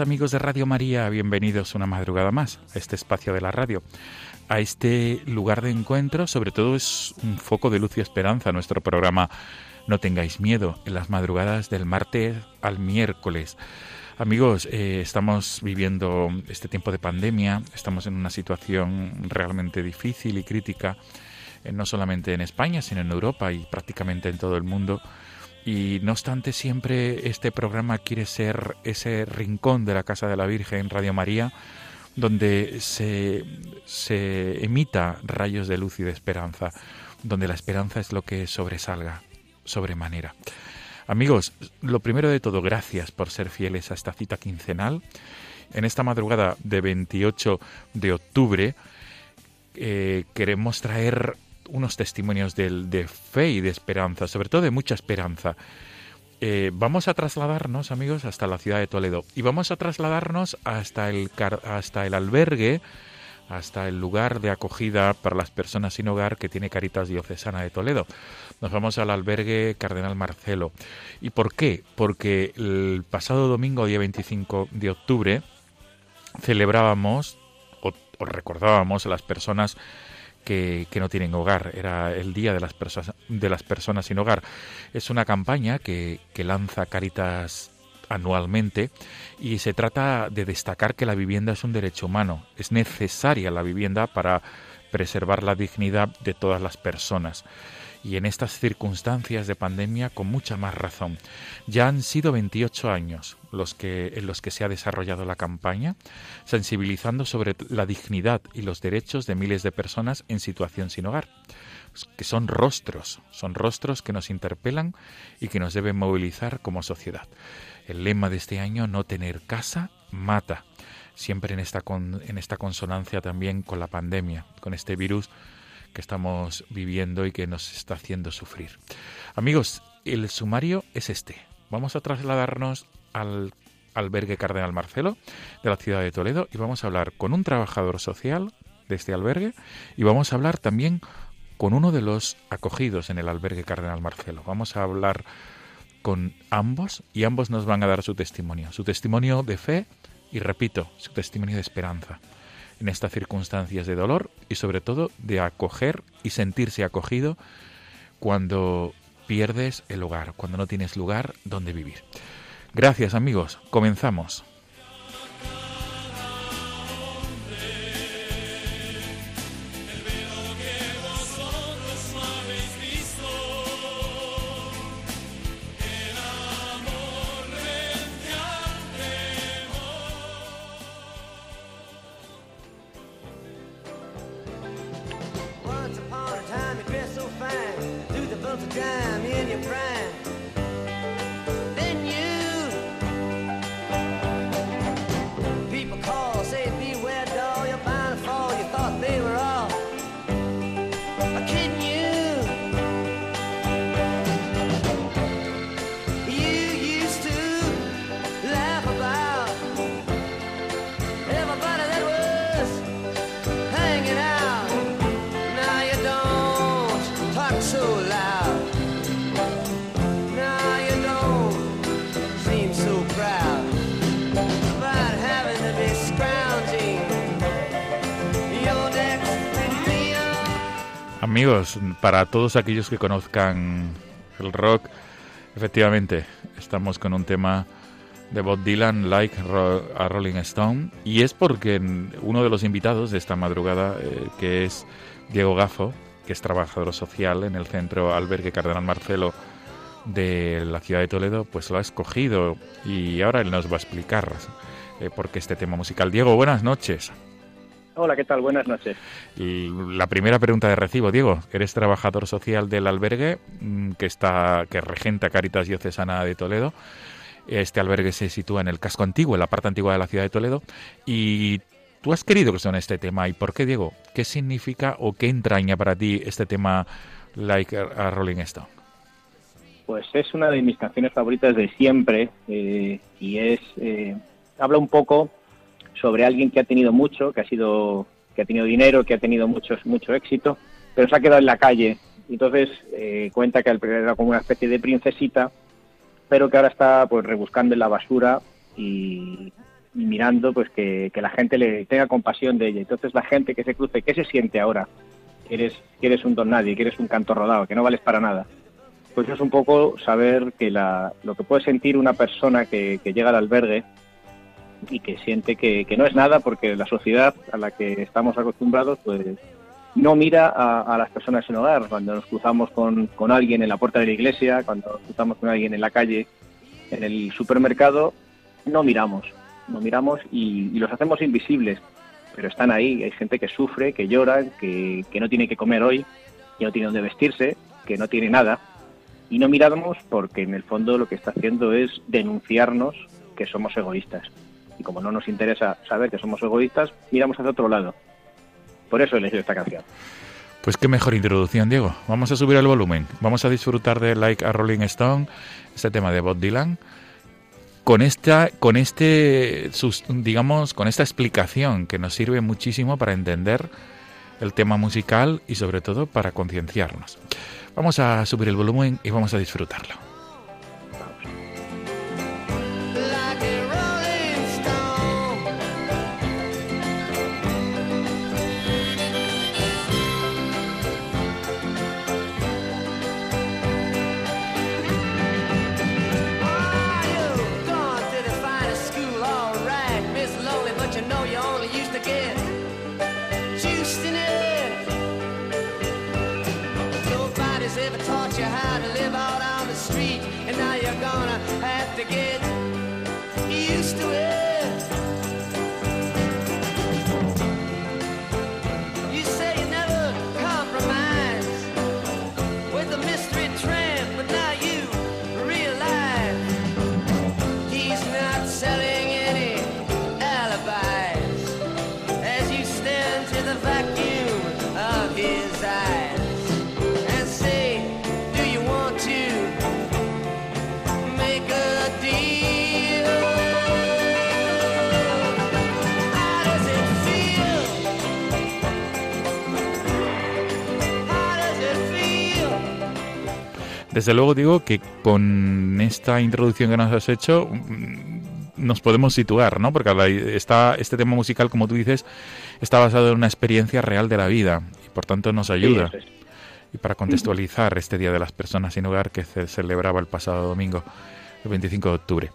Amigos de Radio María, bienvenidos una madrugada más a este espacio de la radio, a este lugar de encuentro, sobre todo es un foco de luz y esperanza nuestro programa No tengáis miedo, en las madrugadas del martes al miércoles. Amigos, eh, estamos viviendo este tiempo de pandemia, estamos en una situación realmente difícil y crítica, eh, no solamente en España, sino en Europa y prácticamente en todo el mundo. Y no obstante, siempre este programa quiere ser ese rincón de la Casa de la Virgen, Radio María, donde se, se emita rayos de luz y de esperanza, donde la esperanza es lo que sobresalga sobremanera. Amigos, lo primero de todo, gracias por ser fieles a esta cita quincenal. En esta madrugada de 28 de octubre eh, queremos traer unos testimonios del- de, fe y de esperanza, sobre todo de mucha esperanza. Eh, vamos a trasladarnos, amigos, hasta la ciudad de Toledo y vamos a trasladarnos hasta el, hasta el albergue, hasta el lugar de acogida para las personas sin hogar que tiene Caritas Diocesana de Toledo. Nos vamos al albergue Cardenal Marcelo. ¿Y por qué? Porque el pasado domingo, día 25 de octubre, celebrábamos o recordábamos a las personas que, no tienen hogar. Era el Día de las, Personas de las Personas sin Hogar. Es una campaña que, que lanza Caritas anualmente y se trata de destacar que la vivienda es un derecho humano. Es necesaria la vivienda para preservar la dignidad de todas las personas. Y en estas circunstancias de pandemia, con mucha más razón. Ya han sido 28 años los que, en los que se ha desarrollado la campaña, sensibilizando sobre la dignidad y los derechos de miles de personas en situación sin hogar que son rostros, son rostros que nos interpelan y que nos deben movilizar como sociedad. El lema de este año, no tener casa, mata, siempre en esta, con- en esta consonancia también con la pandemia, con este virus estamos viviendo y que nos está haciendo sufrir. Amigos, el sumario es este. Vamos a trasladarnos al albergue Cardenal Marcelo de la ciudad de Toledo y vamos a hablar con un trabajador social de este albergue y vamos a hablar también con uno de los acogidos en el albergue Cardenal Marcelo. Vamos a hablar con ambos y ambos nos van a dar su testimonio, su testimonio de fe y, repito, su testimonio de esperanza en estas circunstancias de dolor y sobre todo de acoger y sentirse acogido cuando pierdes el hogar, cuando no tienes lugar donde vivir. Gracias amigos, comenzamos. Amigos, para todos aquellos que conozcan el rock, efectivamente, estamos con un tema de Bob Dylan, Like a Rolling Stone, y es porque uno de los invitados de esta madrugada, eh, que es Diego Gafo, que es trabajador social en el centro Albergue Cardenal Marcelo de la ciudad de Toledo, pues lo ha escogido y ahora él nos va a explicar eh, por qué este tema musical. Diego, buenas noches. Hola, ¿qué tal? Buenas noches. La primera pregunta de recibo, Diego, eres trabajador social del albergue mm, que está que regenta Caritas Diocesana de Toledo. Este albergue se sitúa en el casco antiguo, en la parte antigua de la ciudad de Toledo, y tú has querido que suene este tema. ¿Y por qué, Diego? ¿Qué significa o qué entraña para ti este tema Like a Rolling Stone? Pues es una de mis canciones favoritas de siempre eh, y es eh, habla un poco sobre alguien que ha tenido mucho, que ha sido que ha tenido dinero, que ha tenido mucho mucho éxito, pero se ha quedado en la calle. Entonces eh, cuenta que era como una especie de princesita, pero que ahora está pues rebuscando en la basura y, mirando pues que, la gente le tenga compasión de ella. Entonces la gente que se cruce, ¿qué se siente ahora? Que eres, que eres un don nadie, que eres un canto rodado, que no vales para nada pues es un poco saber que la, lo que puede sentir una persona que, llega al albergue y que siente que, no es nada porque la sociedad a la que estamos acostumbrados pues no mira a, las personas en hogar. Cuando nos cruzamos con, alguien en la puerta de la iglesia, cuando nos cruzamos con alguien en la calle, en el supermercado, no miramos, no miramos y, los hacemos invisibles, pero están ahí. Hay gente que sufre, que llora, que, que no tiene que comer hoy, que no tiene dónde vestirse, que no tiene nada y no miramos porque en el fondo lo que está haciendo es denunciarnos que somos egoístas. Y como no nos interesa saber que somos egoístas, miramos hacia otro lado. Por eso he elegido esta canción. Pues qué mejor introducción, Diego. Vamos a subir el volumen. Vamos a disfrutar de Like a Rolling Stone, este tema de Bob Dylan, con esta, con este, digamos, con esta explicación que nos sirve muchísimo para entender el tema musical y sobre todo para concienciarnos. Vamos a subir el volumen y vamos a disfrutarlo. gonna have to get used to it. Desde luego digo que con esta introducción que nos has hecho mm, nos podemos situar, ¿no? Porque está, este tema musical, como tú dices, está basado en una experiencia real de la vida y por tanto nos ayuda. Y para contextualizar este Día de las Personas sin Hogar que se celebraba el pasado domingo, el 25 de octubre.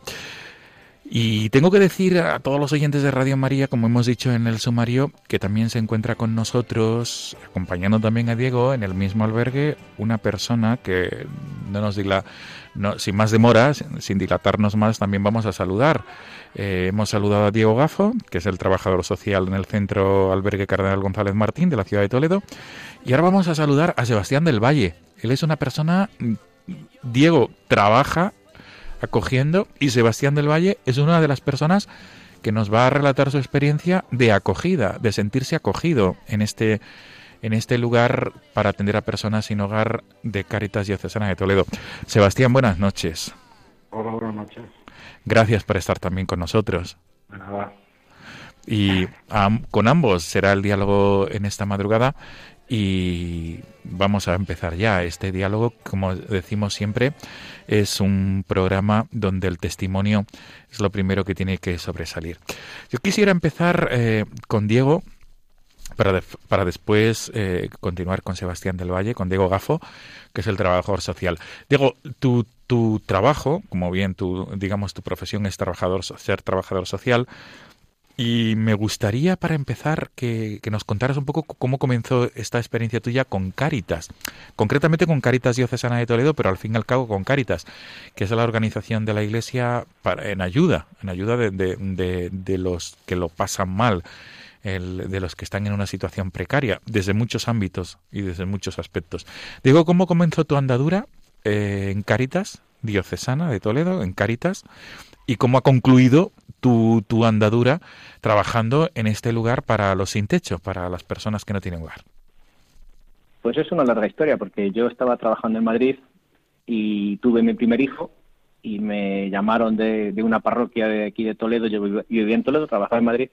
Y tengo que decir a todos los oyentes de Radio María, como hemos dicho en el sumario, que también se encuentra con nosotros, acompañando también a Diego en el mismo albergue, una persona que no nos diga, no, sin más demoras, sin dilatarnos más, también vamos a saludar. Eh, hemos saludado a Diego Gafo, que es el trabajador social en el centro albergue Cardenal González Martín de la ciudad de Toledo. Y ahora vamos a saludar a Sebastián del Valle. Él es una persona, Diego trabaja acogiendo y Sebastián del Valle es una de las personas que nos va a relatar su experiencia de acogida, de sentirse acogido en este en este lugar para atender a personas sin hogar de Caritas Diocesana de Toledo. Sebastián, buenas noches. Hola, buenas noches. Gracias por estar también con nosotros. nada. Y con ambos será el diálogo en esta madrugada y vamos a empezar ya. Este diálogo, como decimos siempre, es un programa donde el testimonio es lo primero que tiene que sobresalir. Yo quisiera empezar eh, con Diego para, para después eh, continuar con Sebastián del Valle, con Diego Gafo, que es el trabajador social. Diego, tu, tu trabajo, como bien tu, digamos, tu profesión es trabajador, ser trabajador social, y me gustaría, para empezar, que, que, nos contaras un poco cómo comenzó esta experiencia tuya con Cáritas, concretamente con Cáritas Diocesana de Toledo, pero al fin y al cabo con Cáritas, que es la organización de la Iglesia para, en ayuda, en ayuda de, de, de, de los que lo pasan mal, el, de los que están en una situación precaria, desde muchos ámbitos y desde muchos aspectos. Digo, ¿cómo comenzó tu andadura eh, en Cáritas Diocesana de Toledo, en Cáritas? ¿Y cómo ha concluido tu, tu andadura trabajando en este lugar para los sin techo, para las personas que no tienen hogar? Pues es una larga historia, porque yo estaba trabajando en Madrid y tuve mi primer hijo y me llamaron de, una parroquia de aquí de Toledo, yo vivía en Toledo, trabajaba en Madrid,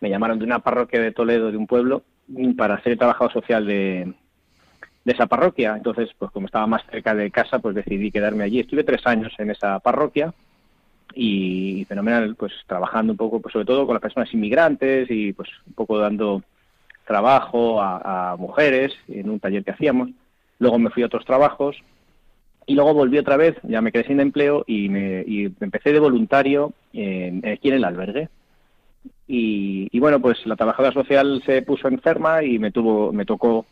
me llamaron de una parroquia de Toledo, de un pueblo, para ser trabajador social de, de esa parroquia. Entonces, pues como estaba más cerca de casa, pues decidí quedarme allí. Estuve tres años en esa parroquia y fenomenal, pues trabajando un poco, pues sobre todo con las personas inmigrantes y pues un poco dando trabajo a, a mujeres en un taller que hacíamos. Luego me fui a otros trabajos y luego volví otra vez, ya me quedé sin empleo y me, y empecé de voluntario en, aquí en el albergue. Y, y, bueno, pues la trabajadora social se puso enferma y me tuvo, me tocó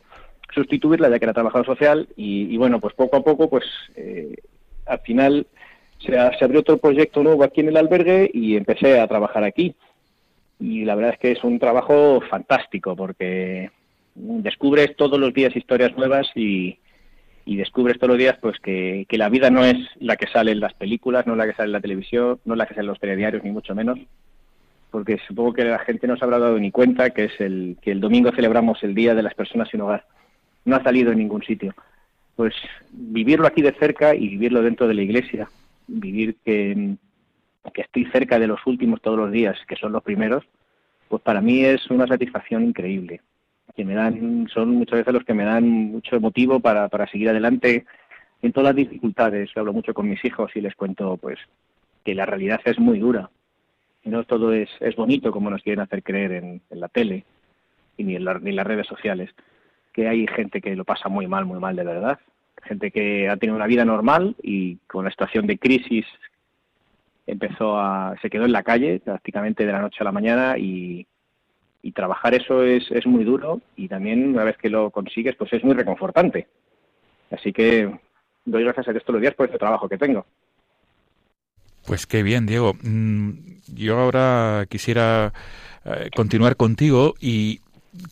sustituirla ya que era trabajadora social y, y bueno, pues poco a poco, pues eh, al final se, se, abrió otro proyecto nuevo aquí en el albergue y empecé a trabajar aquí. Y la verdad es que es un trabajo fantástico porque descubres todos los días historias nuevas y, descubres todos los días pues que, la vida no es la que sale en las películas, no la que sale en la televisión, no la que sale en los telediarios, ni mucho menos, porque supongo que la gente no se habrá dado ni cuenta que es el que el domingo celebramos el Día de las Personas sin Hogar. No ha salido en ningún sitio. Pues vivirlo aquí de cerca y vivirlo dentro de la iglesia, vivir que, que estoy cerca de los últimos todos los días, que son los primeros, pues para mí es una satisfacción increíble que me dan, son muchas veces los que me dan mucho motivo para, para seguir adelante en todas las dificultades. Hablo mucho con mis hijos y les cuento pues que la realidad es muy dura. Y no todo es, es bonito como nos quieren hacer creer en, en la tele y ni en, la, ni en las redes sociales. Que hay gente que lo pasa muy mal, muy mal de verdad. Gente que ha tenido una vida normal y con la situación de crisis empezó a, se quedó en la calle prácticamente de la noche a la mañana y, y trabajar eso es, es muy duro y también una vez que lo consigues pues es muy reconfortante. Así que doy gracias a Dios todos los días por este trabajo que tengo. Pues qué bien, Diego. Yo ahora quisiera eh, continuar contigo y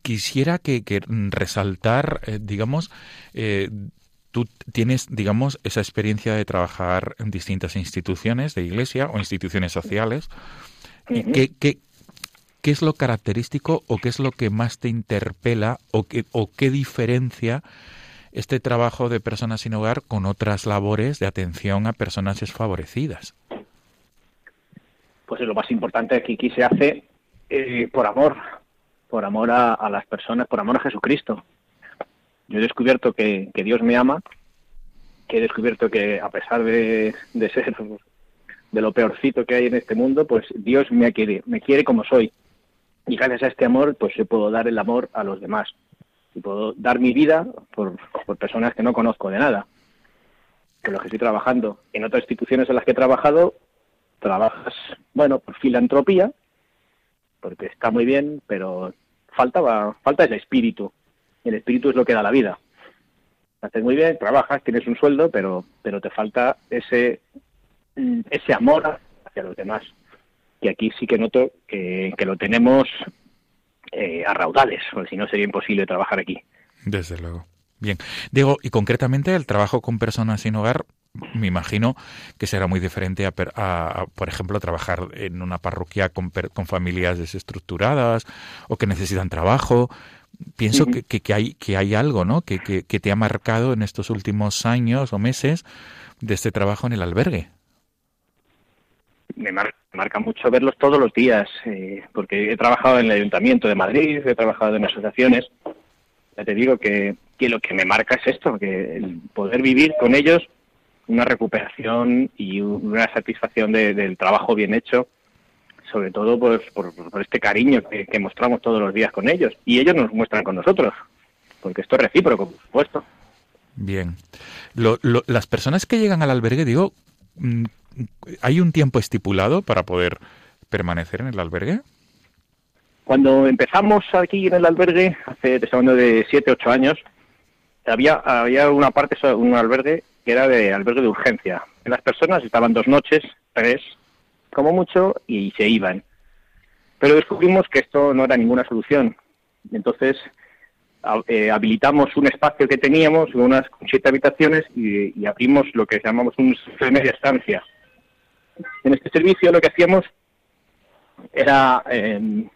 quisiera que, que resaltar, eh, digamos, eh, tú tienes, digamos, esa experiencia de trabajar en distintas instituciones de iglesia o instituciones sociales. Uh -huh. ¿Qué, qué, ¿qué es lo característico o qué es lo que más te interpela o qué, o qué diferencia este trabajo de personas sin hogar con otras labores de atención a personas desfavorecidas? Pues lo más importante que aquí se hace eh, por amor, por amor a, a, las personas, por amor a Jesucristo. Yo he descubierto que, Dios me ama, que he descubierto que a pesar de, de ser de lo peorcito que hay en este mundo, pues Dios me quiere, me quiere como soy. Y gracias a este amor pues yo puedo dar el amor a los demás. Y puedo dar mi vida por, por personas que no conozco de nada. Que los que estoy trabajando. En otras instituciones en las que he trabajado trabajas bueno por filantropía porque está muy bien pero faltaba falta ese espíritu el espíritu es lo que da la vida haces muy bien trabajas tienes un sueldo pero pero te falta ese ese amor hacia los demás y aquí sí que noto que, que lo tenemos eh, a raudales, porque si no sería imposible trabajar aquí. Desde luego. Bien. Diego, y concretamente el trabajo con personas sin hogar, me imagino que será muy diferente a, a, a por ejemplo, trabajar en una parroquia con, con, familias desestructuradas o que necesitan trabajo. Pienso uh -huh. que, que, que, hay, que hay algo, ¿no? Que, que, que te ha marcado en estos últimos años o meses de este trabajo en el albergue me marca, marca, mucho verlos todos los días, eh, porque he trabajado en el Ayuntamiento de Madrid, he trabajado en asociaciones. Ya te digo que, que lo que me marca es esto, que el poder vivir con ellos una recuperación y una satisfacción de, del trabajo bien hecho sobre todo pues, por, por este cariño que, que mostramos todos los días con ellos y ellos nos muestran con nosotros, porque esto es recíproco, por supuesto. Bien. Lo- lo- las personas que llegan al albergue, digo, mm, ¿hay un tiempo estipulado para poder permanecer en el albergue? Cuando empezamos aquí en el albergue, hace te hablando de 7, 8 años, había, había una parte, un albergue que era de albergue de urgencia. Las personas estaban dos noches, tres, como mucho, y se iban. Pero descubrimos que esto no era ninguna solución. Entonces, eh, habilitamos un espacio que teníamos, unas siete habitaciones, y, abrimos lo que llamamos un servicio de media estancia. En este servicio lo que hacíamos era eh,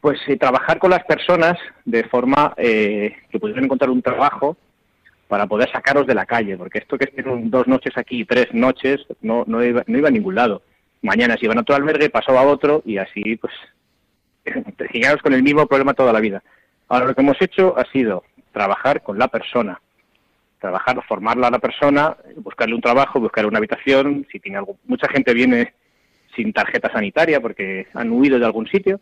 pues eh, trabajar con las personas de forma eh, que pudieran encontrar un trabajo para poder sacarlos de la calle, porque esto que estén dos noches aquí, tres noches, no, no, iba, no iba a ningún lado. Mañana se iban a otro albergue, pasaba a otro y así pues seguíamos con el mismo problema toda la vida. Ahora lo que hemos hecho ha sido trabajar con la persona, trabajar, formarla a la persona, buscarle un trabajo, buscarle una habitación, si tiene algo, mucha gente viene sin tarjeta sanitaria porque han huido de algún sitio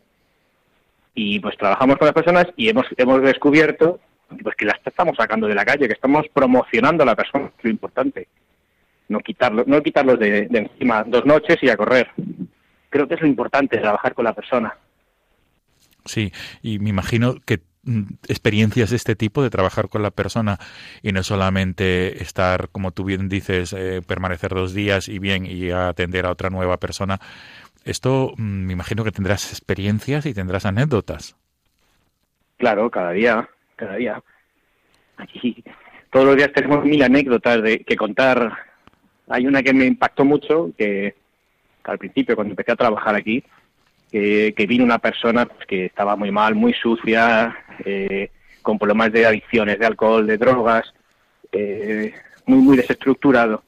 y pues trabajamos con las personas y hemos hemos descubierto pues que las estamos sacando de la calle, que estamos promocionando a la persona, es lo importante. No quitarlo, no quitarlos de, de encima dos noches y a correr. Creo que es lo importante, trabajar con la persona. Sí, y me imagino que mm, experiencias de este tipo, de trabajar con la persona y no solamente estar, como tú bien dices, eh, permanecer dos días y bien y atender a otra nueva persona, esto mm, me imagino que tendrás experiencias y tendrás anécdotas. Claro, cada día, cada día. Aquí todos los días tenemos mil anécdotas de, que contar. Hay una que me impactó mucho, que al principio, cuando empecé a trabajar aquí, que, vino una persona que estaba muy mal, muy sucia, eh, con problemas de adicciones, de alcohol, de drogas, eh, muy, muy desestructurado.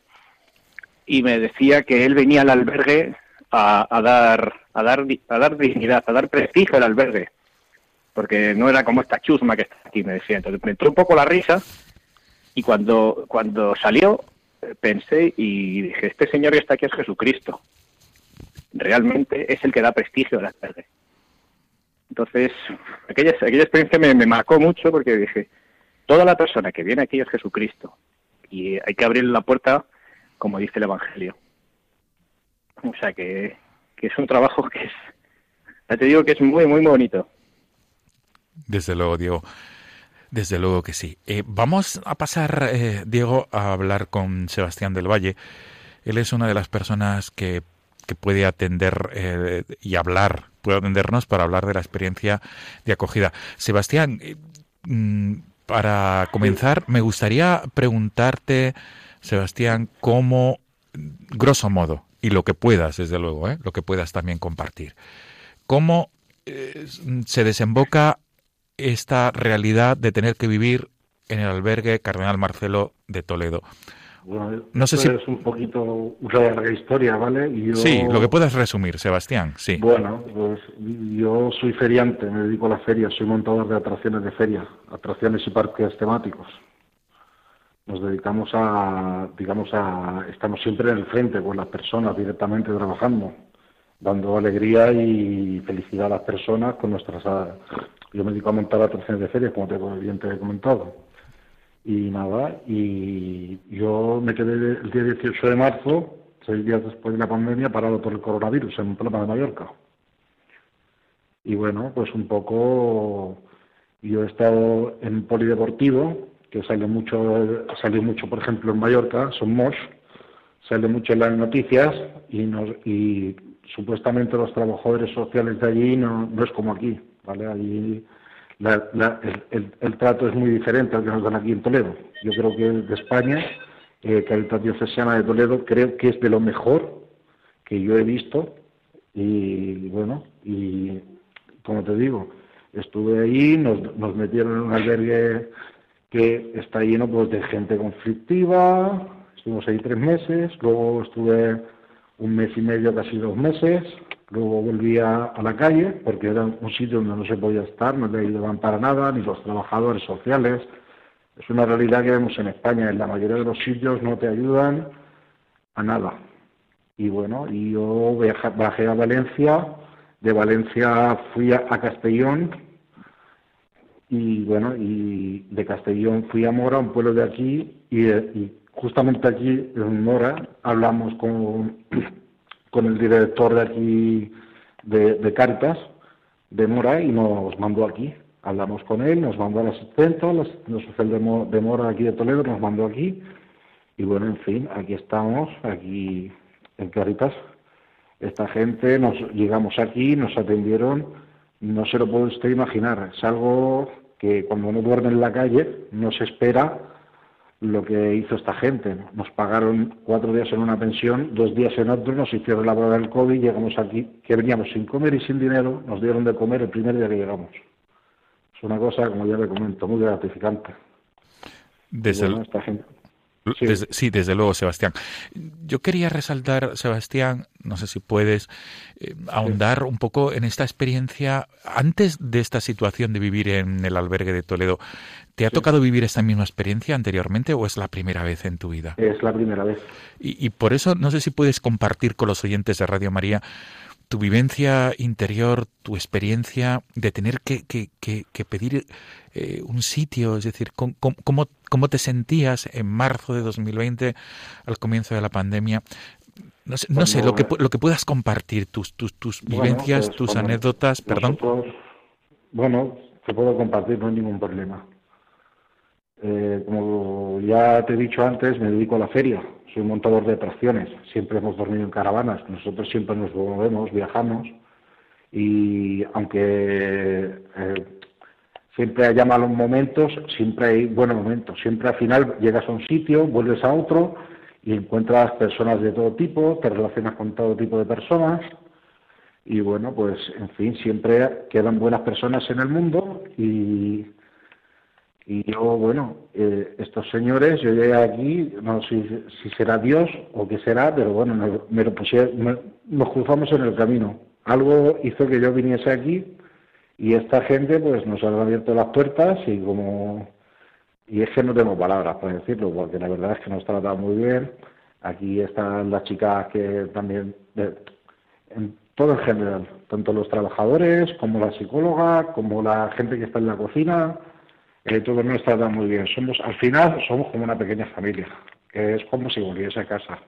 Y me decía que él venía al albergue a, a dar, a, dar, a dar dignidad, a dar prestigio al albergue porque no era como esta chusma que está aquí, me decía. Entonces me entró un poco la risa y cuando, cuando salió pensé y dije, este señor que está aquí es Jesucristo. Realmente es el que da prestigio al albergue. Entonces, aquella, aquella experiencia me, me marcó mucho porque dije, toda la persona que viene aquí es Jesucristo y hay que abrir la puerta como dice el Evangelio. O sea que, que es un trabajo que es, ya te digo que es muy, muy bonito. Desde luego, Diego. Desde luego que sí. Eh, vamos a pasar, eh, Diego, a hablar con Sebastián del Valle. Él es una de las personas que, que puede atender eh, y hablar, puede atendernos para hablar de la experiencia de acogida. Sebastián, eh, mm, para comenzar, me gustaría preguntarte, Sebastián, cómo, grosso modo, y lo que puedas, desde luego, lo que puedas también compartir, cómo se desemboca esta realidad de tener que vivir en el albergue Cardenal Marcelo de Toledo. Bueno, No sé si- es un poquito una larga historia, ¿vale? Yo- Sí, lo que puedas resumir, Sebastián, sí. Bueno, pues yo soy feriante, me dedico a la feria, soy montador de atracciones de feria, atracciones y parques temáticos. Nos dedicamos a, digamos, a, estamos siempre en el frente con las personas directamente trabajando, dando alegría y felicidad a las personas con nuestras, yo me dedico a montar atracciones de feria, como te, he comentado. Y nada, y yo me quedé el día 18 de marzo, seis días después de la pandemia, parado por el coronavirus en Palma de Mallorca. Y bueno, pues un poco, yo he estado en polideportivo, que sale mucho, salió mucho, por ejemplo, en Mallorca, son Mosh, sale mucho en las noticias y, nos, y supuestamente los trabajadores sociales de allí no es como aquí, ¿vale? Allí la- el- el trato es muy diferente al que nos dan aquí en Toledo. Yo creo que de España, eh, Caritas Diocesana de Toledo, creo que es de lo mejor que yo he visto y bueno, y como te digo, estuve ahí, nos, nos metieron en un albergue que está lleno pues de gente conflictiva, estuvimos ahí tres meses, luego estuve un mes y medio, casi dos meses, luego volví a, la calle porque era un sitio donde no se podía estar, no le ayudaban para nada, ni los trabajadores sociales. Es una realidad que vemos en España, en la mayoría de los sitios no te ayudan a nada. y bueno, yo viaja- bajé a Valencia, de Valencia fui a, Castellón y bueno, y de Castellón fui a Mora, un pueblo de aquí, y, y justamente aquí en Mora hablamos con, con el director de aquí de, de Caritas, de Mora, y nos mandó aquí. Hablamos con él, nos mandó asistente, al asistente social de, Mo- de Mora aquí de Toledo, nos mandó aquí, y bueno, en fin, aquí estamos, aquí en Caritas. Esta gente, nos llegamos aquí, nos atendieron, no se lo puede usted imaginar. Es algo que cuando uno duerme en la calle no se espera lo que hizo esta gente. ¿no? Nos pagaron cuatro días en una pensión, dos días en otro, nos hicieron la prueba del COVID, llegamos aquí, que veníamos sin comer y sin dinero, nos dieron de comer el primer día que llegamos. Es una cosa, como ya le comento, muy gratificante. Desde, Bueno, el- esta gente- Sí. Desde- sí, desde luego, Sebastián. Yo quería resaltar, Sebastián, no sé si puedes eh, ahondar un poco en esta experiencia antes de esta situación de vivir en el albergue de Toledo. ¿Te ha tocado vivir esta misma experiencia anteriormente o es la primera vez en tu vida? Es la primera vez. Y, y por eso no sé si puedes compartir con los oyentes de Radio María tu vivencia interior, tu experiencia de tener que, que- que- que pedir eh, un sitio, es decir, ¿cómo, cómo, cómo te sentías en marzo de 2020 al comienzo de la pandemia? No sé, no sé lo, que, lo que puedas compartir, tus, tus, tus Bueno, vivencias, pues, tus anécdotas, perdón. bueno, te puedo compartir, no hay ningún problema. Eh, como ya te he dicho antes, me dedico a la feria. Soy montador de atracciones. Siempre hemos dormido en caravanas. Nosotros siempre nos movemos, viajamos. Y aunque eh, siempre haya malos momentos, siempre hay buenos momentos. Siempre al final llegas a un sitio, vuelves a otro y encuentras personas de todo tipo, te relacionas con todo tipo de personas y bueno, pues en fin, siempre quedan buenas personas en el mundo y, y yo, bueno, eh, estos señores, yo llegué aquí, no sé si, si será Dios o qué será, pero bueno, me, lo pusieron, nos cruzamos en el camino. Algo hizo que yo viniese aquí y esta gente pues nos han abierto las puertas y como y es que no tengo palabras para decirlo porque la verdad es que nos tratan muy bien aquí están las chicas que también de- en todo en general tanto los trabajadores como la psicóloga como la gente que está en la cocina eh, todos nos tratan muy bien somos al final somos como una pequeña familia que es como si volviese a casa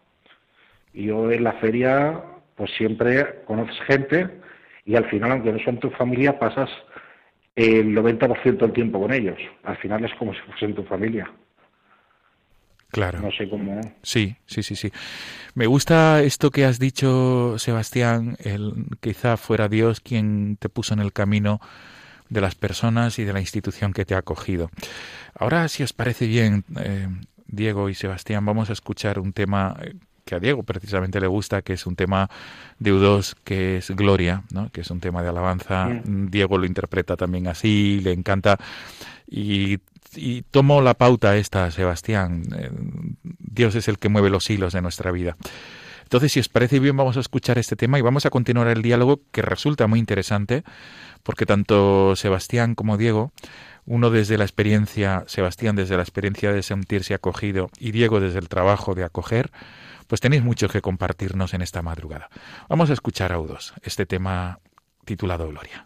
y yo en la feria pues siempre conoces gente y al final, aunque no son tu familia, pasas el 90% del tiempo con ellos. Al final es como si fuesen tu familia. Claro. No sé cómo. Sí, sí, sí, sí. Me gusta esto que has dicho, Sebastián, el, quizá fuera Dios quien te puso en el camino de las personas y de la institución que te ha acogido. Ahora, si os parece bien, eh, Diego y Sebastián, vamos a escuchar un tema eh, que a Diego precisamente le gusta, que es un tema de U2, que es Gloria, ¿no? que es un tema de alabanza. Diego lo interpreta también así, le encanta. Y, y tomo la pauta esta, Sebastián. Eh, Dios es el que mueve los hilos de nuestra vida. Entonces, si os parece bien, vamos a escuchar este tema y vamos a continuar el diálogo que resulta muy interesante, porque tanto Sebastián como Diego, uno desde la experiencia, Sebastián desde la experiencia de sentirse acogido y Diego desde el trabajo de acoger, pues tenéis mucho que compartirnos en esta madrugada. Vamos a escuchar a U2, este tema titulado Gloria.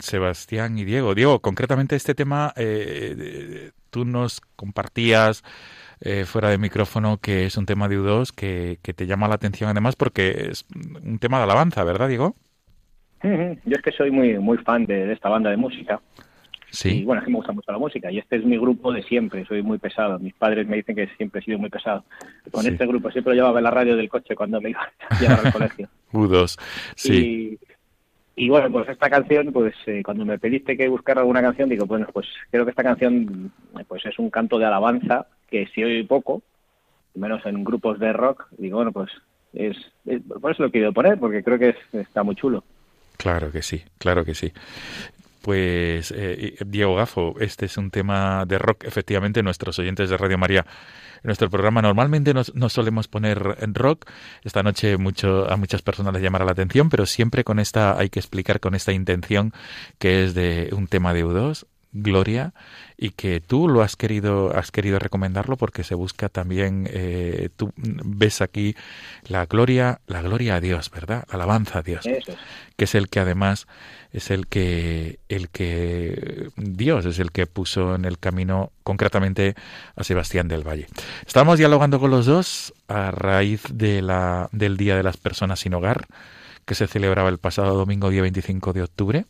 Sebastián y Diego. Diego, concretamente este tema, eh, tú nos compartías eh, fuera de micrófono que es un tema de U2 que, que te llama la atención además porque es un tema de alabanza, ¿verdad, Diego? Yo es que soy muy muy fan de, de esta banda de música. Y Sí. bueno, es que me gusta mucho la música. Y este es mi grupo de siempre. Soy muy pesado. Mis padres me dicen que siempre he sido muy pesado. Con Sí. este grupo siempre lo llevaba en la radio del coche cuando me iba a llevar al colegio. U2. Sí. Y, bueno, pues esta canción, pues eh, cuando me pediste que buscara alguna canción, digo, bueno, pues creo que esta canción pues es un canto de alabanza que si oye poco, menos en grupos de rock, digo, bueno, pues es, es- por eso lo he querido poner, porque creo que es- está muy chulo. Claro que sí, claro que sí. Pues eh, Diego Gafo, este es un tema de rock. Efectivamente, nuestros oyentes de Radio María, en nuestro programa normalmente nos, no solemos poner en rock. Esta noche mucho, a muchas personas les llamará la atención, pero siempre con esta, hay que explicar con esta intención que es de un tema de U2, Gloria, y que tú lo has querido, has querido recomendarlo porque se busca también, eh, tú ves aquí la gloria, la gloria a Dios, ¿verdad? La alabanza a Dios Eso que es el que además es el que el que Dios es el que puso en el camino concretamente a Sebastián del Valle. Estamos dialogando con los dos a raíz de la del Día de las Personas sin Hogar que se celebraba el pasado domingo día 25 de octubre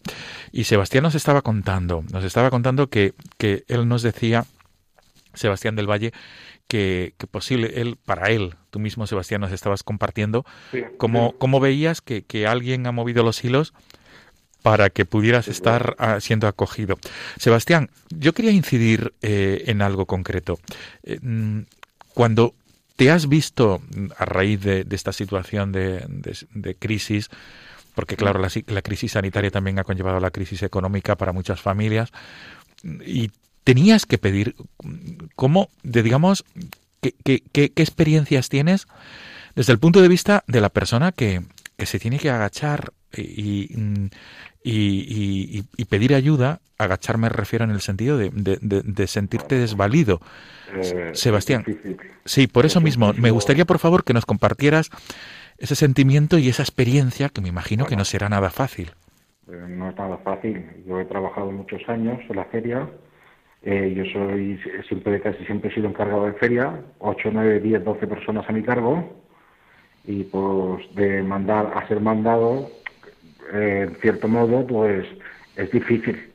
y Sebastián nos estaba contando, nos estaba contando que que él nos decía Sebastián del Valle que, que posible él para él tú mismo Sebastián nos estabas compartiendo Sí. ¿Cómo, cómo veías que, que alguien ha movido los hilos para que pudieras estar ah, siendo acogido? Sebastián, yo quería incidir eh, en algo concreto. Eh, mm, cuando te has visto mm, a raíz de, esta situación de, de- crisis, porque claro, la, la crisis sanitaria también ha conllevado la crisis económica para muchas familias, y tenías que pedir, mm, ¿cómo, de, digamos, qué, experiencias tienes desde el punto de vista de la persona que, se tiene que agachar y, y, y- y- y pedir ayuda? Agachar me refiero en el sentido de, de- de- de sentirte desvalido. Eh, Sebastián. Sí, por eso Es mismo, me gustaría por favor que nos compartieras ese sentimiento y esa experiencia que me imagino que no será nada fácil. Eh, no es nada fácil. Yo he trabajado muchos años en la feria. Eh, yo soy siempre, casi siempre he sido encargado de feria, 8, 9, 10, 12 personas a mi cargo. Y pues de mandar a ser mandado, eh, en cierto modo, pues es difícil.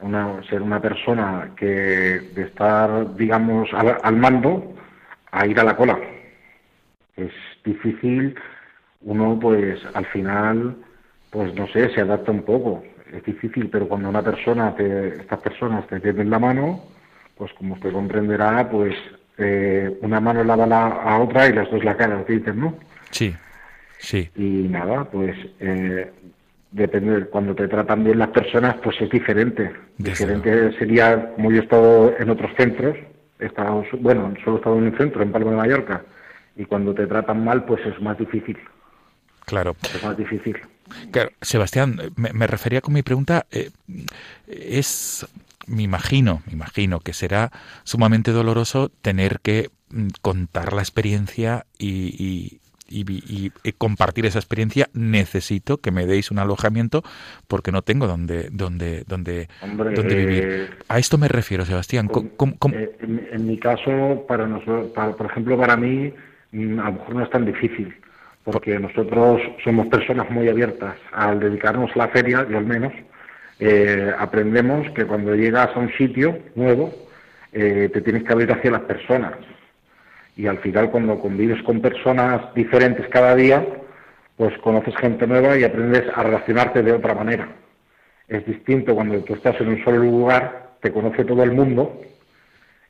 Una, ser una persona que de estar, digamos, al, al mando a ir a la cola. Es difícil, uno pues al final pues no sé, se adapta un poco. Es difícil, pero cuando una persona, te, estas personas te tienden la mano, pues como usted comprenderá, pues eh, una mano lava la, a otra y las dos la cara, dicen, ¿no? Sí, sí, Y nada, pues eh, depende de cuando te tratan bien las personas, pues es diferente. Desde diferente sería, como yo he estado en otros centros, he estado, bueno, solo he estado en un centro, en Palma de Mallorca, y cuando te tratan mal, pues es más difícil, claro. es más difícil. Claro, Sebastián, me, me refería con mi pregunta, eh, es, me imagino, me imagino que será sumamente doloroso tener que mm, contar la experiencia y, y- y y- y compartir esa experiencia. Necesito que me deis un alojamiento porque no tengo donde, donde, donde, Hombre, donde vivir. eh, A esto me refiero, Sebastián. ¿Cómo- cómo- cómo- Eh, en, en mi caso, para nosotros, para- por ejemplo, para mí, mm, a lo mejor no es tan difícil, porque nosotros somos personas muy abiertas. Al dedicarnos a la feria, yo al menos, eh, aprendemos que cuando llegas a un sitio nuevo, eh, te tienes que abrir hacia las personas. Y al final, cuando convives con personas diferentes cada día, pues conoces gente nueva y aprendes a relacionarte de otra manera. Es distinto cuando tú estás en un solo lugar, te conoce todo el mundo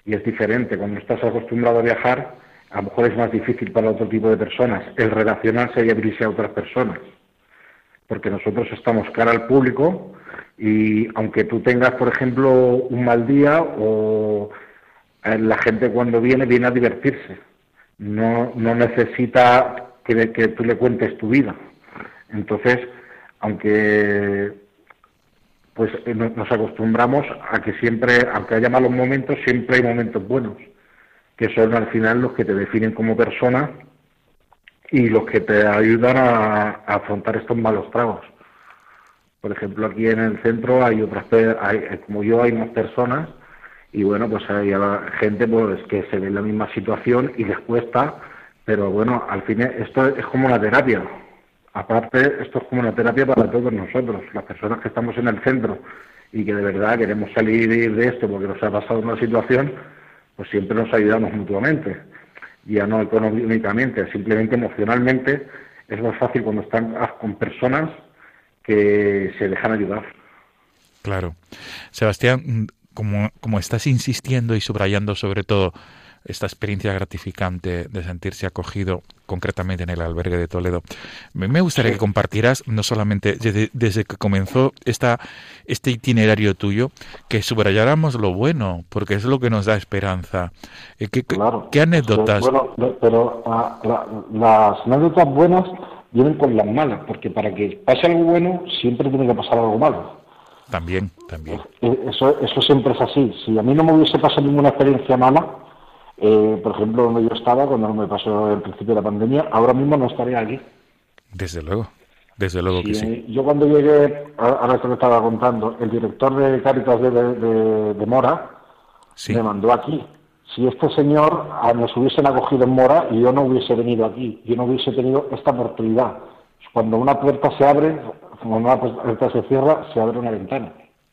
y es diferente. Cuando estás acostumbrado a viajar, a lo mejor es más difícil para otro tipo de personas el relacionarse y abrirse a otras personas. porque nosotros estamos cara al público y aunque tú tengas, por ejemplo, un mal día o la gente cuando viene viene a divertirse, no, no necesita que, que tú le cuentes tu vida. Entonces, aunque pues eh, no- nos acostumbramos a que siempre, aunque haya malos momentos, siempre hay momentos buenos, que son al final los que te definen como persona y los que te ayudan a, afrontar estos malos tragos. Por ejemplo, aquí en el centro hay otras, hay, eh, como yo, hay más personas y bueno, pues hay gente pues que se ve en la misma situación y les cuesta, pero bueno, al fin esto es como una terapia. Aparte, esto es como una terapia para todos nosotros, las personas que estamos en el centro y que de verdad queremos salir de esto porque nos ha pasado una situación, pues siempre nos ayudamos mutuamente. Ya no económicamente, simplemente emocionalmente, es más fácil cuando están con personas que se dejan ayudar. Claro. Sebastián, como, como estás insistiendo y subrayando sobre todo esta experiencia gratificante de sentirse acogido concretamente en el albergue de Toledo, me gustaría que compartieras no solamente desde, desde que comenzó esta, este itinerario tuyo, que subrayáramos lo bueno, porque es lo que nos da esperanza. Eh, ¿Qué, Claro. qué anécdotas? Bueno, lo- pero ah, la- las anécdotas buenas vienen con las malas, porque para que pase algo bueno siempre tiene que pasar algo malo. También, también. Eh, Eso, eso siempre es así. Si a mí no me hubiese pasado ninguna experiencia mala, eh, por ejemplo, donde yo estaba cuando no me pasó el principio de la pandemia, ahora mismo no estaría aquí. Desde luego. Desde luego que sí. eh, Yo cuando llegué, a- ahora te lo estaba contando, el director de Cáritas de, de- de Mora Sí. me mandó aquí. Si este señor ah, nos hubiesen acogido en Mora y yo no hubiese venido aquí, yo no hubiese tenido esta oportunidad. Cuando una puerta se abre, cuando una puerta se cierra, se abre una ventana.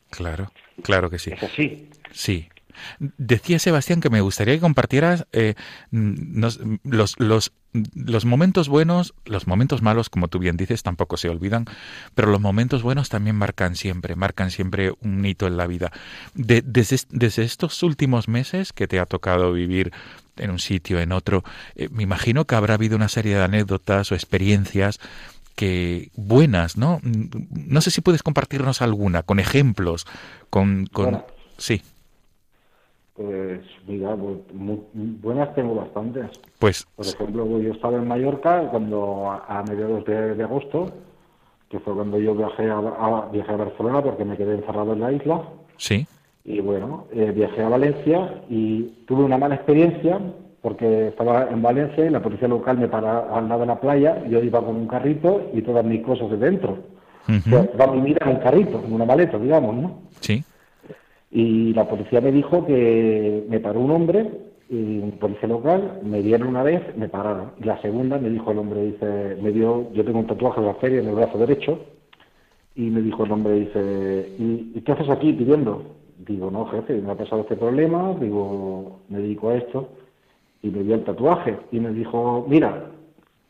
Claro, claro que sí. Es así. Sí. Decía Sebastián que me gustaría que compartieras eh, nos- los, los, los momentos buenos, los momentos malos, como tú bien dices, tampoco se olvidan, pero los momentos buenos también marcan siempre, marcan siempre un hito en la vida. De- desde, desde estos últimos meses que te ha tocado vivir en un sitio, en otro, eh, me imagino que habrá habido una serie de anécdotas o experiencias que buenas, ¿no? No sé si puedes compartirnos alguna, con ejemplos, con... con... Bueno. Sí. Pues mira, muy- buenas tengo bastantes. Pues Por ejemplo, yo estaba en Mallorca cuando a, a mediados de, de agosto, que fue cuando yo viajé a, a- viajé a Barcelona porque me quedé encerrado en la isla. sí, Y bueno, eh, viajé a Valencia y tuve una mala experiencia porque estaba en Valencia y la policía local me paró al lado de la playa. Yo iba con un carrito y todas mis cosas de dentro. O sea, Ujú. va mi vida en un carrito, en una maleta, digamos, ¿no? sí, Y la policía me dijo que me paró un hombre, y un policía local, me dieron una vez, me pararon. Y la segunda me dijo el hombre, dice, me dio, yo tengo un tatuaje de la feria en el brazo derecho, y me dijo el hombre, dice, ¿y, y qué haces aquí pidiendo? Digo, no, jefe, me ha pasado este problema, digo, me dedico a esto, y me dio el tatuaje, y me dijo, mira,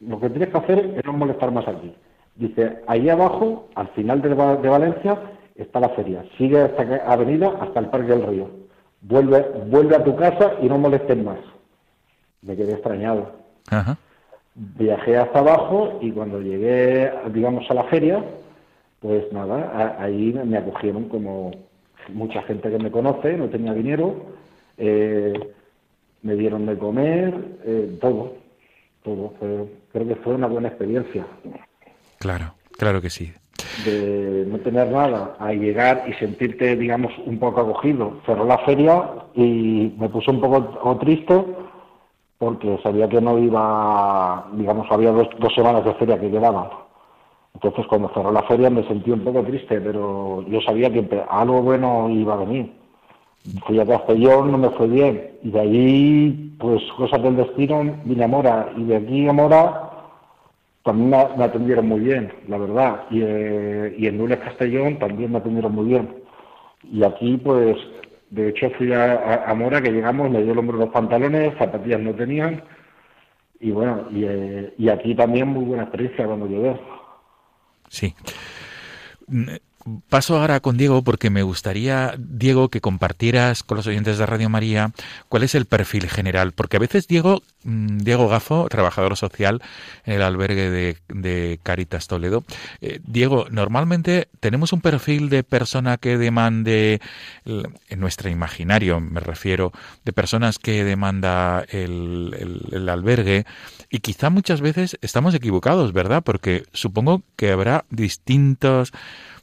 lo que tienes que hacer es no molestar más aquí. Dice, ahí abajo, al final de, de Valencia, está la feria. Sigue esta avenida hasta el Parque del Río. Vuelve, vuelve a tu casa y no molestes más. Me quedé extrañado. ajá, Viajé hasta abajo y cuando llegué, digamos, a la feria, pues nada, a- ahí me acogieron como mucha gente que me conoce, no tenía dinero, eh, me dieron de comer, eh, todo, todo. Fue- creo que fue una buena experiencia claro, claro que sí. de no tener nada a llegar y sentirte, digamos, un poco acogido. Cerró la feria y me puse un poco triste porque sabía que no iba, digamos, había dos, dos semanas de feria que quedaban. Entonces, cuando cerró la feria me sentí un poco triste, pero yo sabía que algo bueno iba a venir. Fui a Castellón, no me fue bien. Y de allí, pues, cosas del destino, vine a Mora. Y de aquí a Mora, también me, atendieron muy bien, la verdad. Y, eh, y en Nules Castellón también me atendieron muy bien. Y aquí, pues, de hecho fui a, a- a Mora, que llegamos, me dio el hombro los pantalones, zapatillas no tenían. Y bueno, y, eh, y aquí también muy buena experiencia cuando llegué. Sí. Paso ahora con Diego porque me gustaría, Diego, que compartieras con los oyentes de Radio María cuál es el perfil general. Porque a veces Diego, mm, Diego Gafo, trabajador social en el albergue de, Caritas Toledo. eh, Diego, normalmente tenemos un perfil de persona que demande, en nuestro imaginario me refiero, de personas que demanda el, el- el albergue y quizá muchas veces estamos equivocados, ¿verdad? Porque supongo que habrá distintos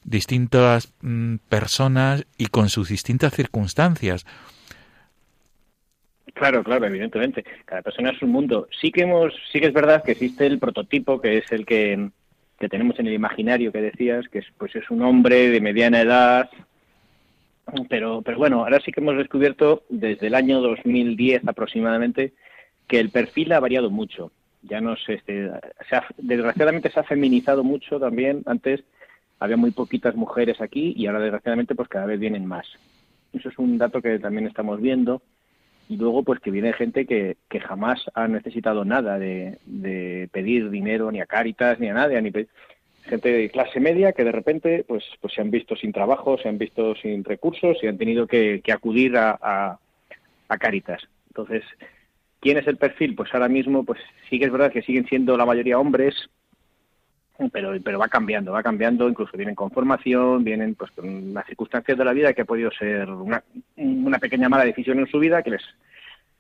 distintas mm, personas y con sus distintas circunstancias. Claro, claro, evidentemente. Cada persona es un mundo. Sí que hemos, sí que es verdad que existe el prototipo, que es el que, que tenemos en el imaginario que decías, que es, pues es un hombre de mediana edad. Pero, pero bueno, ahora sí que hemos descubierto desde el año 2010 aproximadamente que el perfil ha variado mucho. Ya no este, se ha- desgraciadamente se ha feminizado mucho también. Antes había muy poquitas mujeres aquí y ahora desgraciadamente pues cada vez vienen más. Eso es un dato que también estamos viendo y luego pues que viene gente que, que jamás ha necesitado nada de, de pedir dinero ni a Cáritas ni a nadie, ni gente de clase media que de repente pues pues se han visto sin trabajo, se han visto sin recursos y han tenido que, acudir a, a, a. Entonces, ¿quién es el perfil? Pues ahora mismo pues sí que es verdad que siguen siendo la mayoría hombres, pero pero va cambiando, va cambiando, incluso vienen con formación, vienen pues con las circunstancias de la vida que ha podido ser una, una pequeña mala decisión en su vida que les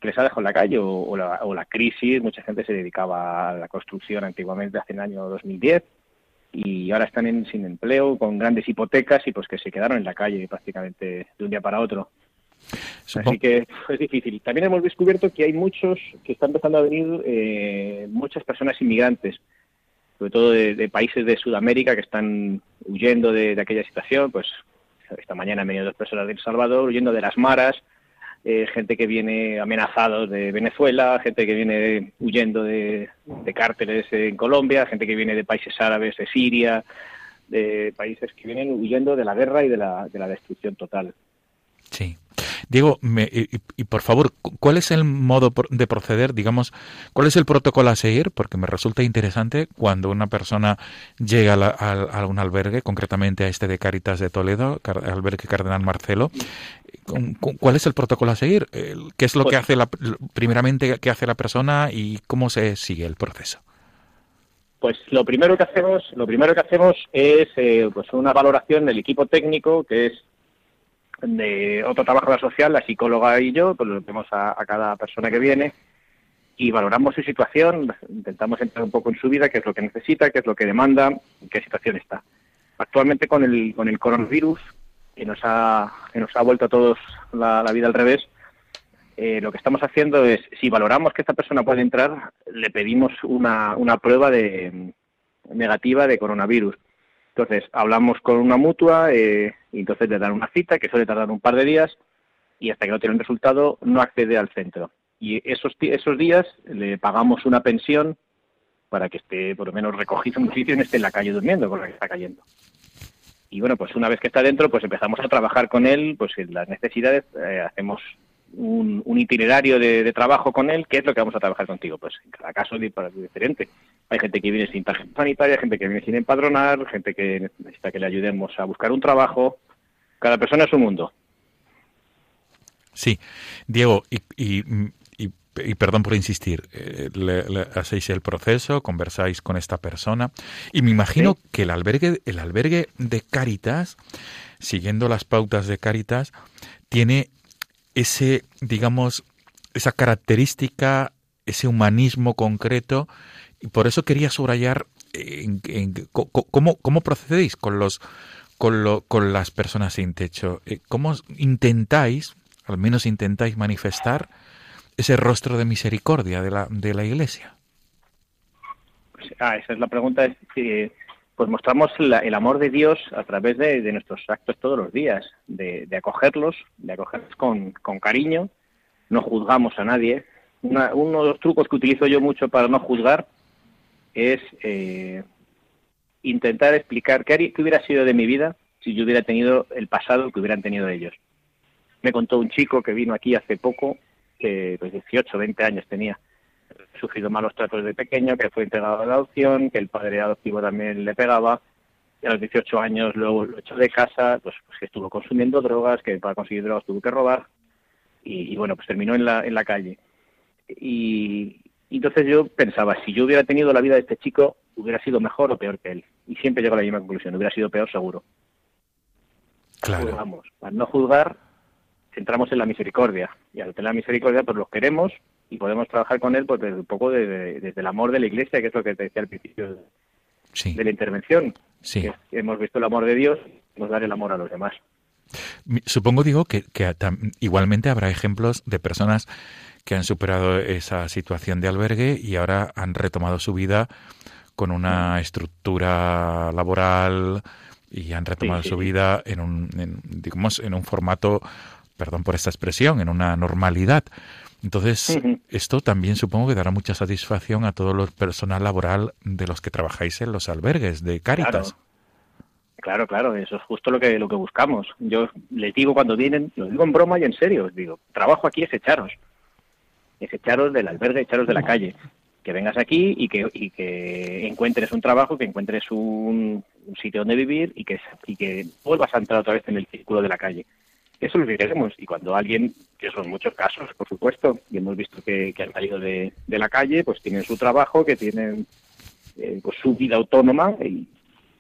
que les ha dejado en la calle o, o la, o la crisis, mucha gente se dedicaba a la construcción antiguamente hace el año 2010 y ahora están en, sin empleo, con grandes hipotecas y pues que se quedaron en la calle prácticamente de un día para otro. Supongo- Así que es difícil. También hemos descubierto que hay muchos, que están empezando a venir eh, muchas personas inmigrantes, sobre todo de, países de Sudamérica que están huyendo de, de aquella situación. Pues esta mañana han venido dos personas de El Salvador huyendo de las maras, eh, gente que viene amenazados de Venezuela, gente que viene huyendo de, de cárteles en Colombia, gente que viene de países árabes, de Siria, de países que vienen huyendo de la guerra y de la, de la destrucción total. Sí. Diego, me- y, y- por favor, cu- ¿cuál es el modo de proceder? Digamos, ¿cuál es el protocolo a seguir? Porque me resulta interesante cuando una persona llega a, la- al- a un albergue, concretamente a este de Caritas de Toledo, albergue Cardenal Marcelo. ¿Cu- cu- ¿Cuál es el protocolo a seguir? ¿Qué es lo que Pues- hace la, primeramente, qué hace la persona y cómo se sigue el proceso? Pues lo primero que hacemos, lo primero que hacemos es eh, pues una valoración del equipo técnico que es de otro trabajador social, la psicóloga y yo, pues lo vemos a, cada persona que viene y valoramos su situación, intentamos entrar un poco en su vida, qué es lo que necesita, qué es lo que demanda, qué situación está. Actualmente con el con el coronavirus que nos ha que nos ha vuelto a todos la, la vida al revés, eh, lo que estamos haciendo es, si valoramos que esta persona puede entrar, le pedimos una, una prueba de negativa de coronavirus. Entonces, hablamos con una mutua eh, y entonces le dan una cita que suele tardar un par de días y hasta que no tiene un resultado no accede al centro. Y esos, esos días le pagamos una pensión para que esté por lo menos recogido en un sitio y no esté en la calle durmiendo con la que está cayendo. Y bueno, pues una vez que está dentro, pues empezamos a trabajar con él, pues en las necesidades, eh, hacemos un, un itinerario de, de trabajo con él, ¿qué es lo que vamos a trabajar contigo? Pues en cada caso es di- es diferente. Hay gente que viene sin tarjeta sanitaria, gente que viene sin empadronar, gente que necesita que le ayudemos a buscar un trabajo. Cada persona es un mundo. Sí, Diego, y, y, y- perdón por insistir, eh, le- le hacéis el proceso, conversáis con esta persona y me imagino Sí. que el albergue, el albergue de Caritas, siguiendo las pautas de Caritas, tiene ese, digamos, esa característica, ese humanismo concreto y por eso quería subrayar co- cómo, cómo procedéis con los con, lo- con las personas sin techo. Eh, ¿Cómo intentáis, al menos intentáis manifestar ese rostro de misericordia de la, de la Iglesia? Ah, esa es la pregunta. Es que, pues mostramos la- el amor de Dios a través de, nuestros actos todos los días, de, acogerlos, de acogerlos con, cariño. No juzgamos a nadie. Uno de los trucos que utilizo yo mucho para no juzgar es eh, intentar explicar qué, haría- hubiera sido de mi vida si yo hubiera tenido el pasado que hubieran tenido ellos. Me contó un chico que vino aquí hace poco, que pues 18, 20 años tenía, sufrido malos tratos de pequeño, que fue entregado a adopción, que el padre adoptivo también le pegaba, y a los 18 años luego lo echó de casa, pues, pues que estuvo consumiendo drogas, que para conseguir drogas tuvo que robar y, y bueno, pues terminó en la, en la calle. Y, y entonces yo pensaba, si yo hubiera tenido la vida de este chico, hubiera sido mejor o peor que él. Y siempre llego a la misma conclusión, hubiera sido peor seguro. Claro. Juzgamos. Al no juzgar, centramos en la misericordia. Y al tener la misericordia, pues los queremos y podemos trabajar con él pues desde un poco de- de- desde el amor de la iglesia, que es lo que te decía al principio de, Sí, de la intervención. sí. Que hemos visto el amor de Dios, nos dar el amor a los demás. Supongo, digo, que, que igualmente habrá ejemplos de personas que han superado esa situación de albergue y ahora han retomado su vida con una estructura laboral y han retomado Sí, sí, su vida en un, en, digamos, en un formato, perdón por esta expresión, en una normalidad. Entonces, esto también supongo que dará mucha satisfacción a todo el personal laboral de los que trabajáis en los albergues de Cáritas. Claro, claro, eso es justo lo que lo que buscamos. Yo les digo cuando vienen, lo digo en broma y en serio, os digo, trabajo aquí es echaros. Es echaros del albergue, echaros de la calle. Que vengas aquí y que, y que encuentres un trabajo, que encuentres un, un sitio donde vivir y que, y que vuelvas a entrar otra vez en el círculo de la calle. Eso es lo que. Y cuando alguien, que son muchos casos, por supuesto, y hemos visto que, han salido de, la calle, pues tienen su trabajo, que tienen eh, pues su vida autónoma y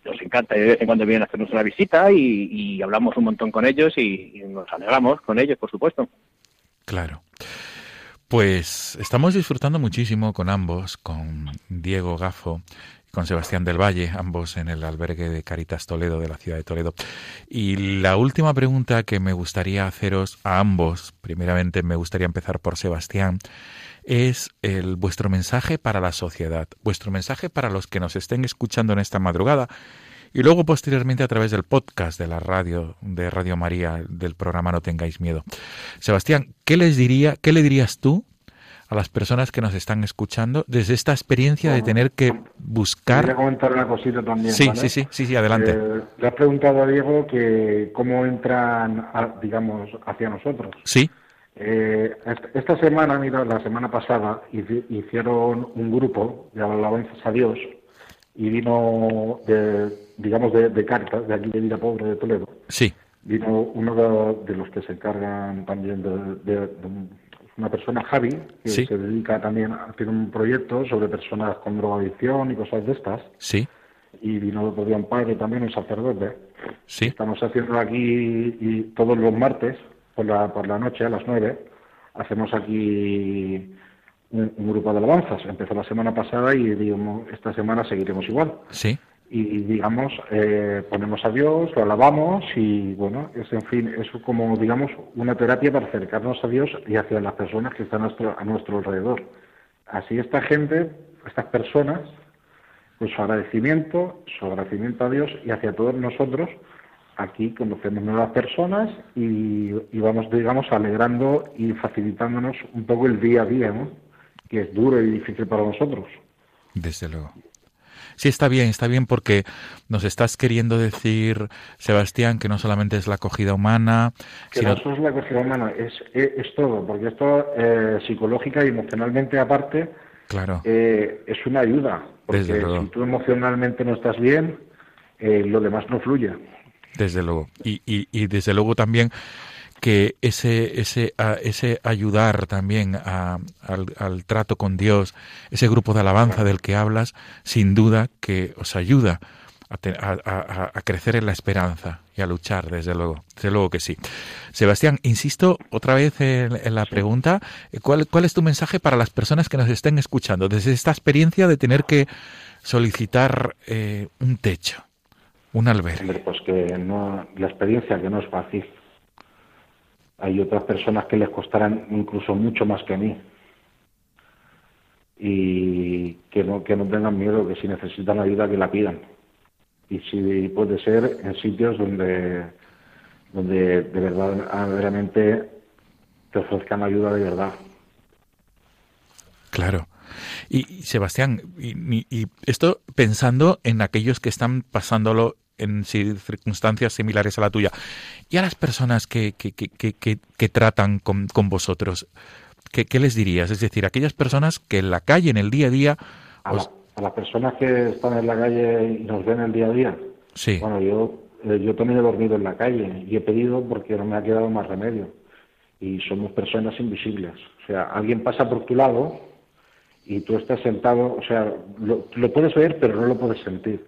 nos encanta de vez en cuando vienen a hacernos una visita y, y hablamos un montón con ellos y, y nos alegramos con ellos, por supuesto. Claro. Pues estamos disfrutando muchísimo con ambos, con Diego Gafo y con Sebastián del Valle, ambos en el albergue de Caritas Toledo de la ciudad de Toledo. Y la última pregunta que me gustaría haceros a ambos, primeramente me gustaría empezar por Sebastián, es el vuestro mensaje para la sociedad, vuestro mensaje para los que nos estén escuchando en esta madrugada y luego posteriormente a través del podcast de la radio de Radio María del programa No tengáis miedo. Sebastián, ¿qué les diría, qué le dirías tú a las personas que nos están escuchando desde esta experiencia de tener que buscar comentar una cosita también. Sí, ¿vale? sí, sí, sí, sí, adelante. Eh, le has preguntado a Diego que cómo entran, a- digamos, hacia nosotros. Sí, Eh, est- esta semana, mira, la semana pasada hici- hicieron un grupo de alabanzas a Dios y vino, de, digamos, de, de Cáritas, de aquí de Vida Pobre de Toledo, sí, vino uno de, de los que se encargan también de, una persona, Javi, que Sí. se dedica también a hacer un proyecto sobre personas con drogadicción y cosas de estas, sí, y vino el otro día un padre también, un sacerdote. sí, Estamos haciendo aquí y todos los martes por la, por la noche a las nueve hacemos aquí un, un grupo de alabanzas. Empezó la semana pasada y digamos, esta semana seguiremos igual. sí, Y digamos, eh, ponemos a Dios, lo alabamos y bueno, es en fin, es como digamos una terapia para acercarnos a Dios y hacia las personas que están a nuestro, a nuestro alrededor. Así esta gente, estas personas, pues su agradecimiento, su agradecimiento a Dios y hacia todos nosotros, aquí conocemos nuevas personas y, y vamos, digamos, alegrando y facilitándonos un poco el día a día, que es duro y difícil para nosotros. desde luego. Sí, está bien, está bien porque nos estás queriendo decir, Sebastián, que no solamente es la acogida humana, Que sino no solo es la acogida humana, es, es, es todo, porque esto eh, psicológica y emocionalmente aparte claro, eh, es una ayuda, porque Desde luego. si tú emocionalmente no estás bien, eh, lo demás no fluye. Desde luego. Y, y, y desde luego también que ese, ese, a- ese ayudar también a- al, al trato con Dios, ese grupo de alabanza del que hablas, sin duda que os ayuda a, te- a- crecer en la esperanza y a luchar, desde luego. Desde luego que sí. Sebastián, insisto otra vez en, en la pregunta, ¿cuál, ¿cuál es tu mensaje para las personas que nos estén escuchando desde esta experiencia de tener que solicitar eh, un techo, un albergue? Hombre, pues que no, la experiencia que no es fácil. Hay otras personas que les costarán incluso mucho más que a mí. Y que no, que no tengan miedo, que si necesitan ayuda que la pidan. Y si puede ser en sitios donde, donde de verdad, verdaderamente te ofrezcan ayuda de verdad. Claro. Y, Sebastián, y- y esto pensando en aquellos que están pasándolo en circunstancias similares a la tuya, y a las personas que, que, que, que, que- que tratan con, con vosotros, ¿qué, qué les dirías? Es decir, aquellas personas que en la calle, en el día a día, A, os- la- a las personas que están en la calle y nos ven el día a día, Sí. Bueno, yo, eh, yo también he dormido en la calle y he pedido porque no me ha quedado más remedio. Y somos personas invisibles. O sea, alguien pasa por tu lado y tú estás sentado, o sea, lo, lo puedes ver pero no lo puedes sentir.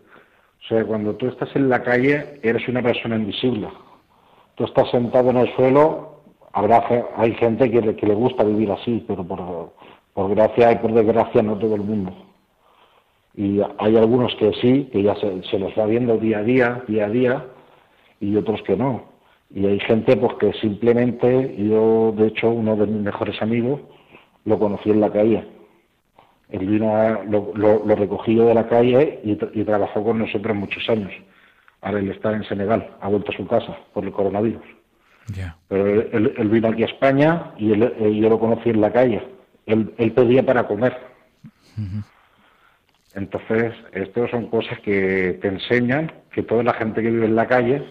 O sea, cuando tú estás en la calle eres una persona invisible. Tú estás sentado en el suelo, habrá hay gente que le, que le gusta vivir así, pero por, por gracia y por desgracia no todo el mundo. Y hay algunos que sí, que ya se, se los va viendo día a día, día a día, y otros que no. Y hay gente pues que simplemente, yo de hecho uno de mis mejores amigos lo conocí en la calle. Él vino, a- lo, lo, lo recogí yo de la calle y, tra- y trabajó con nosotros muchos años. Ahora él está en Senegal, ha vuelto a su casa por el coronavirus. Pero él, él- vino aquí a España y él- eh, yo lo conocí en la calle. Él, él pedía para comer. Entonces, estas son cosas que te enseñan que toda la gente que vive en la calle,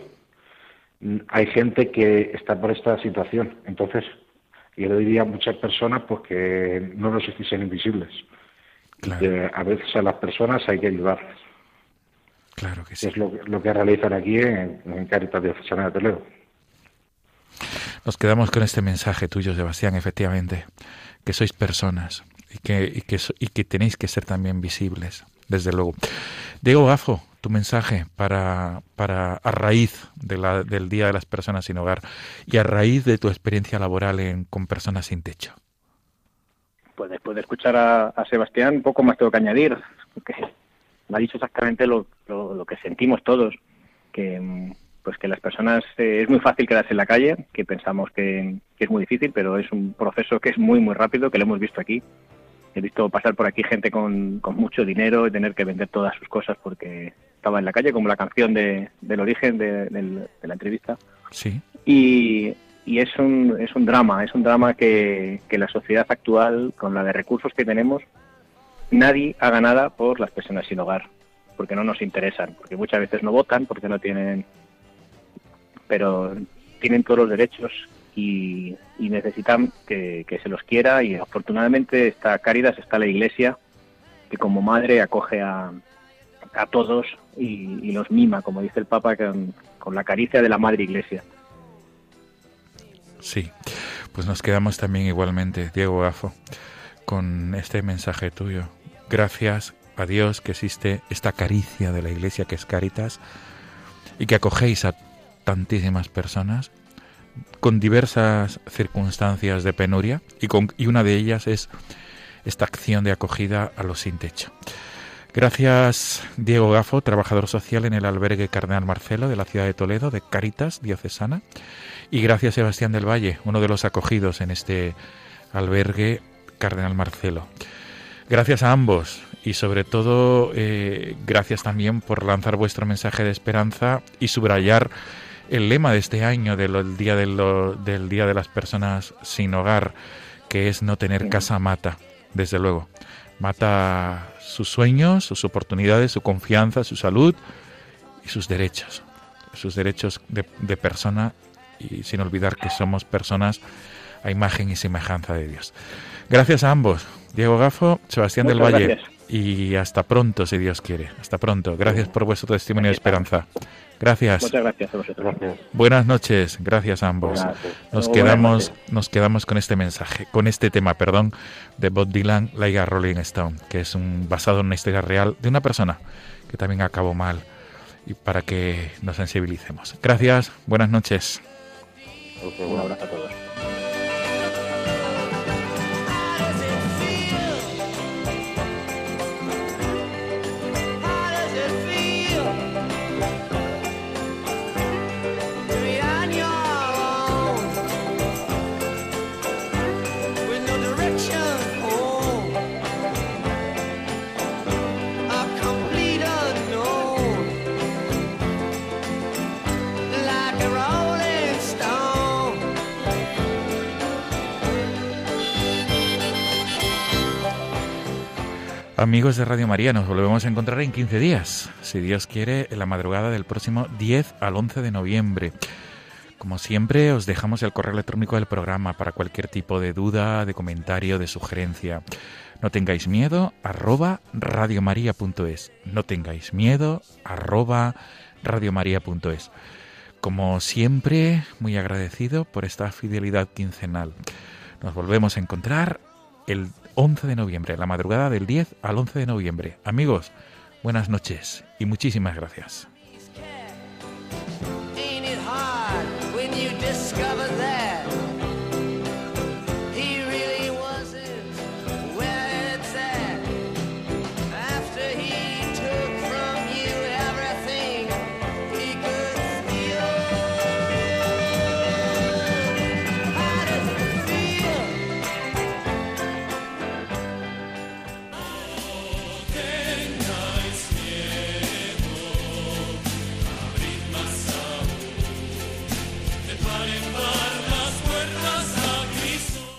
mm, hay gente que está por esta situación. Entonces, yo le diría a muchas personas pues que no nos hiciesen invisibles. Claro. que a veces a las personas hay que ayudarles. Claro que sí. es lo, que- lo que realizan aquí en, en Caritas Diocesana de Toledo. Nos quedamos con este mensaje tuyo, Sebastián, efectivamente, que sois personas y que, y que, y que tenéis que ser también visibles, desde luego. Diego Gafo, tu mensaje para, para a raíz de la- del Día de las Personas sin Hogar y a raíz de tu experiencia laboral en, con personas sin techo. Pues después de escuchar a, a Sebastián, poco más tengo que añadir, porque me ha dicho exactamente lo, lo- lo que sentimos todos, que mm, pues que las personas eh, es muy fácil quedarse en la calle, que pensamos que, que es muy difícil, pero es un proceso que es muy muy rápido, que lo hemos visto aquí. He visto pasar por aquí gente con, con mucho dinero y tener que vender todas sus cosas porque estaba en la calle, como la canción de, del origen de- de la entrevista Sí, y, y es un es un drama es un drama que, que la sociedad actual con la de recursos que tenemos nadie haga nada por las personas sin hogar porque no nos interesan porque muchas veces no votan porque no tienen pero tienen todos los derechos y, y necesitan que, que se los quiera y afortunadamente está Cáritas está la Iglesia que como madre acoge a, a todos y, y los mima como dice el Papa con, con la caricia de la Madre Iglesia sí. Pues nos quedamos también igualmente, Diego Gafo, con este mensaje tuyo. Gracias a Dios que existe esta caricia de la Iglesia que es Caritas y que acogéis a tantísimas personas con diversas circunstancias de penuria y, con, y una de ellas es esta acción de acogida a los sin techo. Gracias Diego Gafo, trabajador social en el albergue Cardenal Marcelo de la ciudad de Toledo, de Caritas Diocesana. Y gracias Sebastián del Valle, uno de los acogidos en este albergue Cardenal Marcelo. Gracias a ambos y sobre todo eh, gracias también por lanzar vuestro mensaje de esperanza y subrayar el lema de este año del día de, lo, del día de las personas sin hogar, que es no tener casa mata, desde luego. Mata sus sueños, sus oportunidades, su confianza, su salud y sus derechos. Sus derechos de, de persona y sin olvidar que somos personas a imagen y semejanza de Dios. Gracias a ambos, Diego Gafo, Sebastián Muchas del Valle, gracias. y hasta pronto, si Dios quiere. Hasta pronto. Gracias por vuestro testimonio de esperanza. Gracias. Muchas gracias a vosotros. Gracias. Buenas noches. Gracias a ambos. Gracias. Nos Muy quedamos, nos quedamos con este mensaje, con este tema, perdón, de Bob Dylan, Like a Rolling Stone, que es un basado en una historia real de una persona que también acabó mal y para que nos sensibilicemos. Gracias. Buenas noches. Un abrazo a todos. Amigos de Radio María, nos volvemos a encontrar en 15 días, si Dios quiere, en la madrugada del próximo 10 al 11 de noviembre. Como siempre, os dejamos el correo electrónico del programa para cualquier tipo de duda, de comentario, de sugerencia. No tengáis miedo, arroba radiomaria.es. No tengáis miedo, arroba radiomaria.es. Como siempre, muy agradecido por esta fidelidad quincenal. Nos volvemos a encontrar el 11 de noviembre, la madrugada del 10 al 11 de noviembre. Amigos, buenas noches y muchísimas gracias.